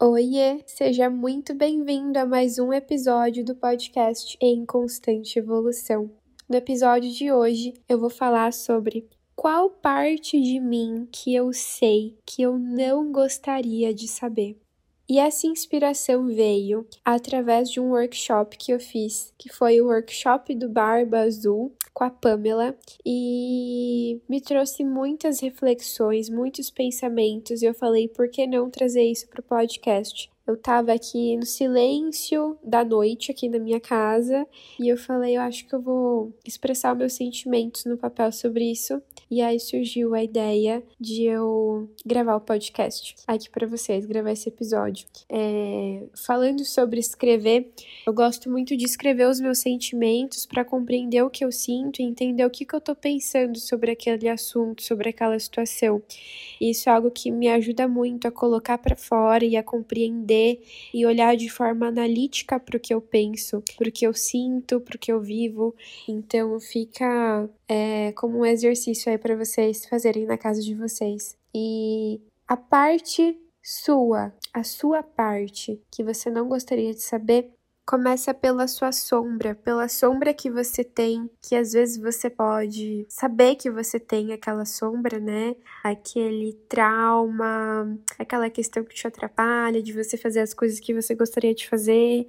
Oiê, seja muito bem-vindo a mais um episódio do podcast Em Constante Evolução. No episódio de hoje, eu vou falar sobre qual parte de mim que eu sei que eu não gostaria de saber. E essa inspiração veio através de um workshop que eu fiz, que foi o workshop do Barba Azul com a Pamela, e me trouxe muitas reflexões, muitos pensamentos, e eu falei, por que não trazer isso para o podcast? Eu tava aqui no silêncio da noite aqui na minha casa e eu falei, eu acho que eu vou expressar meus sentimentos no papel sobre isso. E aí surgiu a ideia de eu gravar o podcast aqui para vocês, gravar esse episódio. É, falando sobre escrever, eu gosto muito de escrever os meus sentimentos para compreender o que eu sinto e entender o que, que eu tô pensando sobre aquele assunto, sobre aquela situação. Isso é algo que me ajuda muito a colocar para fora e a compreender e olhar de forma analítica para o que eu penso, para o que eu sinto, para o que eu vivo. Então fica é, como um exercício aí para vocês fazerem na casa de vocês. E a parte sua, a sua parte que você não gostaria de saber, Começa pela sua sombra, pela sombra que você tem, que às vezes você pode saber que você tem aquela sombra, né? Aquele trauma, aquela questão que te atrapalha de você fazer as coisas que você gostaria de fazer.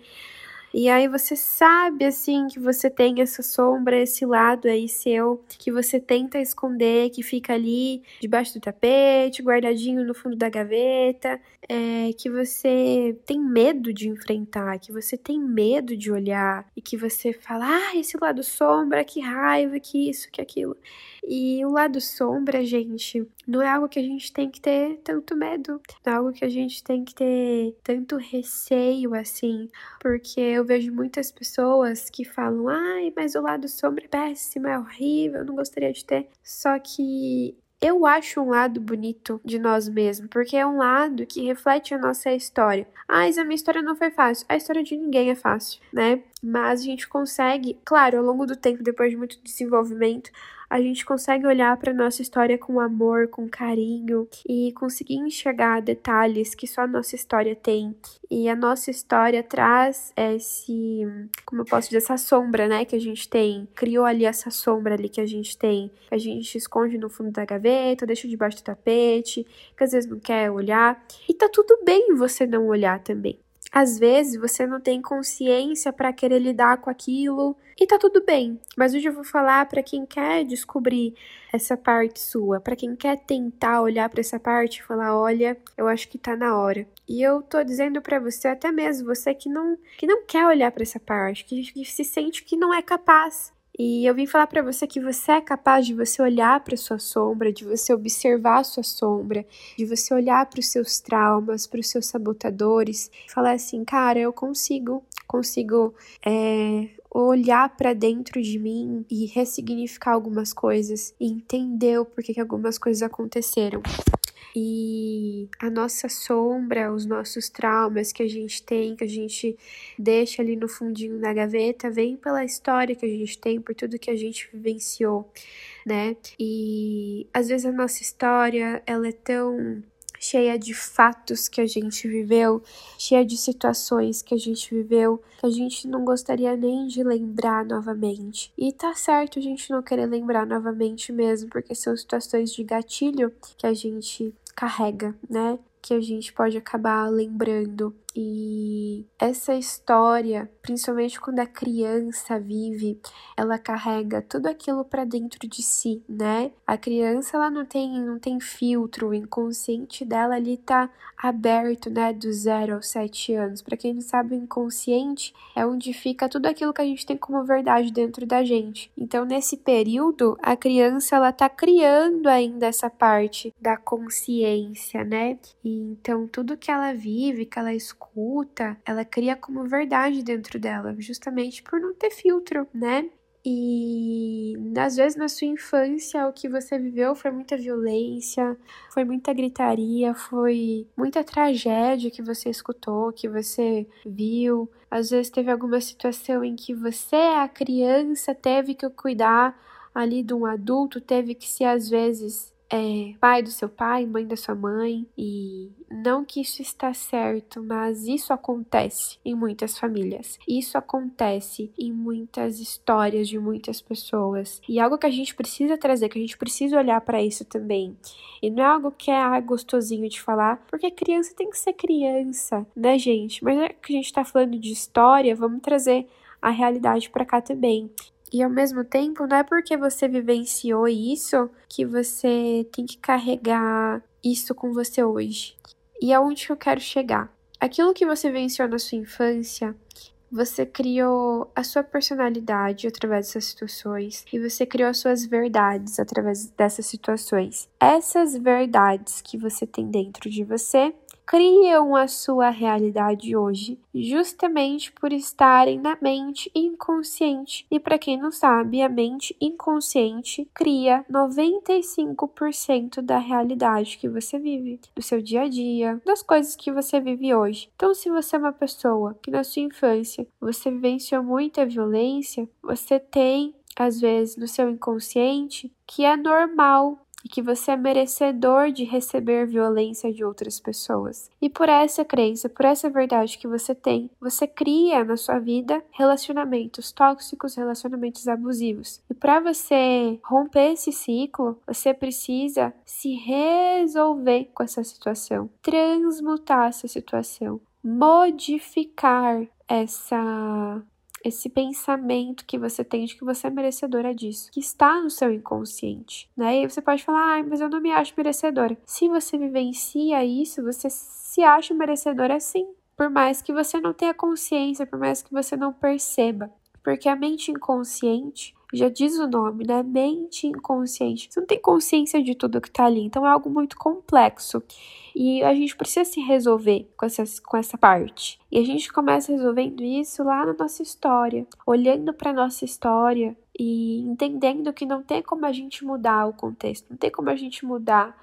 E aí você sabe assim que você tem essa sombra, esse lado aí seu que você tenta esconder, que fica ali debaixo do tapete, guardadinho no fundo da gaveta, é, que você tem medo de enfrentar, que você tem medo de olhar e que você fala, ah, esse lado sombra, que raiva, que isso, que aquilo. E o lado sombra, gente, não é algo que a gente tem que ter tanto medo, não é algo que a gente tem que ter tanto receio assim, porque eu vejo muitas pessoas que falam: ai, mas o lado sombra é péssimo, é horrível, eu não gostaria de ter. Só que eu acho um lado bonito de nós mesmos, porque é um lado que reflete a nossa história. Ah, mas a minha história não foi fácil. A história de ninguém é fácil, né? Mas a gente consegue, claro, ao longo do tempo, depois de muito desenvolvimento, a gente consegue olhar para nossa história com amor, com carinho e conseguir enxergar detalhes que só a nossa história tem. E a nossa história traz esse, como eu posso dizer, essa sombra, né, que a gente tem. Criou ali essa sombra ali que a gente tem, a gente esconde no fundo da gaveta, deixa debaixo do tapete, que às vezes não quer olhar. E tá tudo bem você não olhar também. Às vezes você não tem consciência para querer lidar com aquilo e tá tudo bem. Mas hoje eu vou falar para quem quer descobrir essa parte sua, para quem quer tentar olhar para essa parte e falar, olha, eu acho que tá na hora. E eu tô dizendo para você, até mesmo você que não que não quer olhar para essa parte, que, que se sente que não é capaz, e eu vim falar para você que você é capaz de você olhar para sua sombra, de você observar a sua sombra, de você olhar para os seus traumas, para os seus sabotadores, e falar assim, cara, eu consigo, consigo é, olhar para dentro de mim e ressignificar algumas coisas e entender o porquê que algumas coisas aconteceram. E a nossa sombra, os nossos traumas que a gente tem, que a gente deixa ali no fundinho da gaveta, vem pela história que a gente tem, por tudo que a gente vivenciou, né? E às vezes a nossa história, ela é tão cheia de fatos que a gente viveu, cheia de situações que a gente viveu, que a gente não gostaria nem de lembrar novamente. E tá certo a gente não querer lembrar novamente mesmo, porque são situações de gatilho que a gente carrega, né? Que a gente pode acabar lembrando. E essa história, principalmente quando a criança vive, ela carrega tudo aquilo para dentro de si, né? A criança ela não tem não tem filtro, o inconsciente dela ali tá aberto, né, do zero aos sete anos. Para quem não sabe, o inconsciente é onde fica tudo aquilo que a gente tem como verdade dentro da gente. Então, nesse período, a criança ela tá criando ainda essa parte da consciência, né? E então tudo que ela vive, que ela escuta escuta, ela cria como verdade dentro dela, justamente por não ter filtro, né? E às vezes na sua infância o que você viveu foi muita violência, foi muita gritaria, foi muita tragédia que você escutou, que você viu. Às vezes teve alguma situação em que você, a criança, teve que cuidar ali de um adulto, teve que ser às vezes é, pai do seu pai, mãe da sua mãe, e não que isso está certo, mas isso acontece em muitas famílias. Isso acontece em muitas histórias de muitas pessoas. E algo que a gente precisa trazer, que a gente precisa olhar para isso também. E não é algo que é ah, gostosinho de falar, porque criança tem que ser criança, né, gente? Mas é que a gente tá falando de história, vamos trazer a realidade para cá também. E ao mesmo tempo, não é porque você vivenciou isso que você tem que carregar isso com você hoje. E aonde que eu quero chegar? Aquilo que você venceu na sua infância, você criou a sua personalidade através dessas situações e você criou as suas verdades através dessas situações. Essas verdades que você tem dentro de você criam a sua realidade hoje, justamente por estarem na mente inconsciente. E para quem não sabe, a mente inconsciente cria 95% da realidade que você vive, do seu dia a dia, das coisas que você vive hoje. Então, se você é uma pessoa que na sua infância você vivenciou muita violência, você tem às vezes no seu inconsciente que é normal e que você é merecedor de receber violência de outras pessoas. E por essa crença, por essa verdade que você tem, você cria na sua vida relacionamentos tóxicos, relacionamentos abusivos. E para você romper esse ciclo, você precisa se resolver com essa situação, transmutar essa situação, modificar essa esse pensamento que você tem de que você é merecedora disso, que está no seu inconsciente, né? E você pode falar, ai, mas eu não me acho merecedora. Se você vivencia isso, você se acha merecedora sim, por mais que você não tenha consciência, por mais que você não perceba. Porque a mente inconsciente, já diz o nome, né? Mente inconsciente. Você não tem consciência de tudo que tá ali, então é algo muito complexo. E a gente precisa se resolver com essa, com essa parte. E a gente começa resolvendo isso lá na nossa história, olhando para nossa história e entendendo que não tem como a gente mudar o contexto, não tem como a gente mudar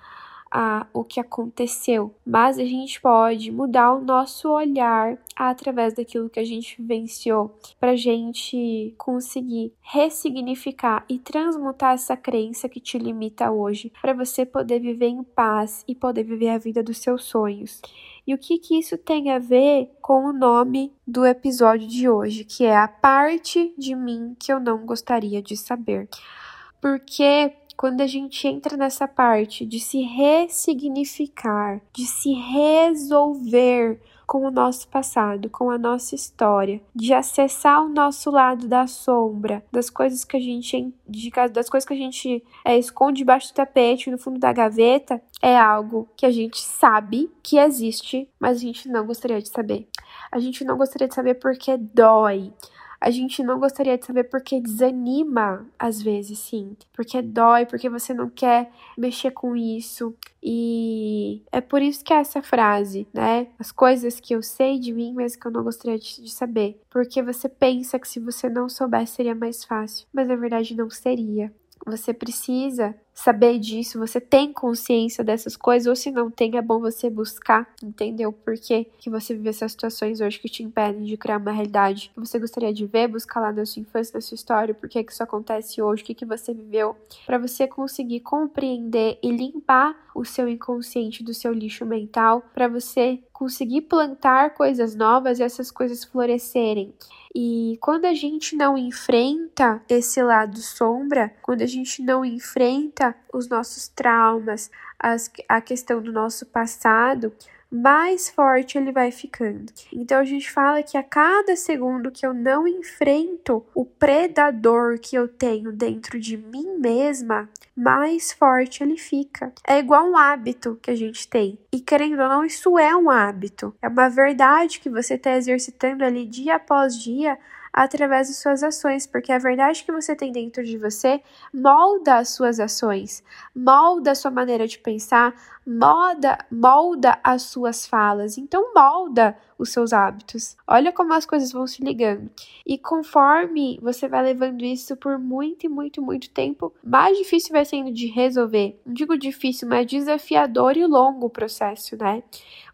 a o que aconteceu, mas a gente pode mudar o nosso olhar através daquilo que a gente vivenciou, para a gente conseguir ressignificar e transmutar essa crença que te limita hoje, para você poder viver em paz e poder viver a vida dos seus sonhos. E o que, que isso tem a ver com o nome do episódio de hoje, que é a parte de mim que eu não gostaria de saber. Porque quando a gente entra nessa parte de se ressignificar, de se resolver com o nosso passado, com a nossa história, de acessar o nosso lado da sombra, das coisas que a gente de, das coisas que a gente é, esconde debaixo do tapete, no fundo da gaveta, é algo que a gente sabe que existe, mas a gente não gostaria de saber. A gente não gostaria de saber porque dói a gente não gostaria de saber porque desanima, às vezes, sim. Porque dói, porque você não quer mexer com isso. E é por isso que é essa frase, né? As coisas que eu sei de mim, mas que eu não gostaria de, de saber. Porque você pensa que se você não soubesse seria mais fácil, mas na verdade não seria. Você precisa saber disso, você tem consciência dessas coisas, ou se não tem, é bom você buscar, entendeu? Por que, você vive essas situações hoje que te impedem de criar uma realidade que você gostaria de ver, buscar lá na sua infância, na sua história, por que isso acontece hoje, o que, que você viveu, para você conseguir compreender e limpar o seu inconsciente do seu lixo mental, para você conseguir plantar coisas novas e essas coisas florescerem. E quando a gente não enfrenta esse lado sombra, quando a gente não enfrenta os nossos traumas, as, a questão do nosso passado, mais forte ele vai ficando. Então a gente fala que a cada segundo que eu não enfrento o predador que eu tenho dentro de mim mesma, mais forte ele fica. É igual um hábito que a gente tem. E querendo ou não, isso é um hábito. É uma verdade que você está exercitando ali dia após dia através de suas ações, porque a verdade que você tem dentro de você molda as suas ações, molda a sua maneira de pensar, molda, molda as suas falas, então molda os seus hábitos. Olha como as coisas vão se ligando. E conforme você vai levando isso por muito e muito, muito tempo, mais difícil vai sendo de resolver. Não digo difícil, mas desafiador e longo o processo, né?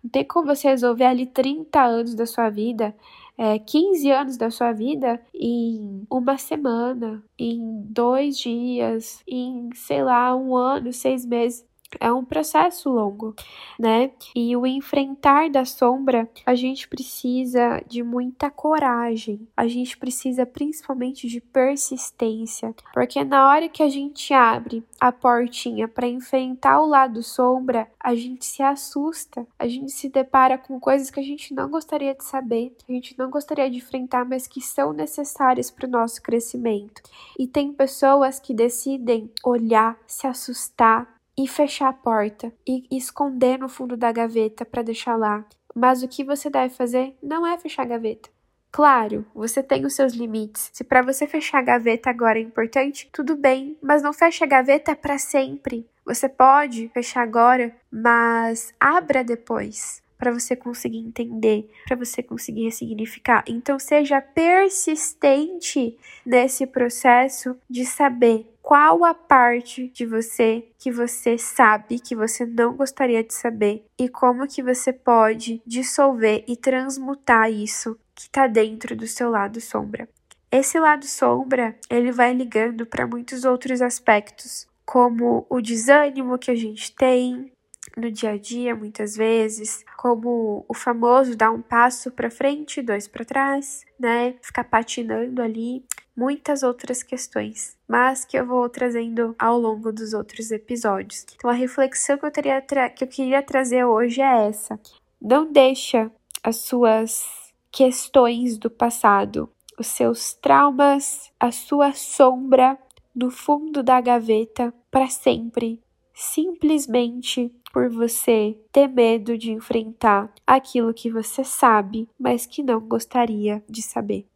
Não tem como você resolver ali 30 anos da sua vida é, 15 anos da sua vida em uma semana, em dois dias, em, sei lá, um ano, seis meses é um processo longo, né? E o enfrentar da sombra, a gente precisa de muita coragem, a gente precisa principalmente de persistência, porque na hora que a gente abre a portinha para enfrentar o lado sombra, a gente se assusta, a gente se depara com coisas que a gente não gostaria de saber, a gente não gostaria de enfrentar, mas que são necessárias para o nosso crescimento. E tem pessoas que decidem olhar, se assustar, e fechar a porta e esconder no fundo da gaveta para deixar lá. Mas o que você deve fazer não é fechar a gaveta. Claro, você tem os seus limites. Se para você fechar a gaveta agora é importante, tudo bem, mas não feche a gaveta para sempre. Você pode fechar agora, mas abra depois para você conseguir entender, para você conseguir ressignificar. Então seja persistente nesse processo de saber qual a parte de você que você sabe que você não gostaria de saber e como que você pode dissolver e transmutar isso que está dentro do seu lado sombra. Esse lado sombra, ele vai ligando para muitos outros aspectos, como o desânimo que a gente tem, no dia a dia, muitas vezes, como o famoso dar um passo para frente, dois para trás, né? Ficar patinando ali, muitas outras questões, mas que eu vou trazendo ao longo dos outros episódios. Então a reflexão que eu, teria que eu queria trazer hoje é essa: não deixa as suas questões do passado, os seus traumas, a sua sombra no fundo da gaveta para sempre simplesmente por você ter medo de enfrentar aquilo que você sabe, mas que não gostaria de saber.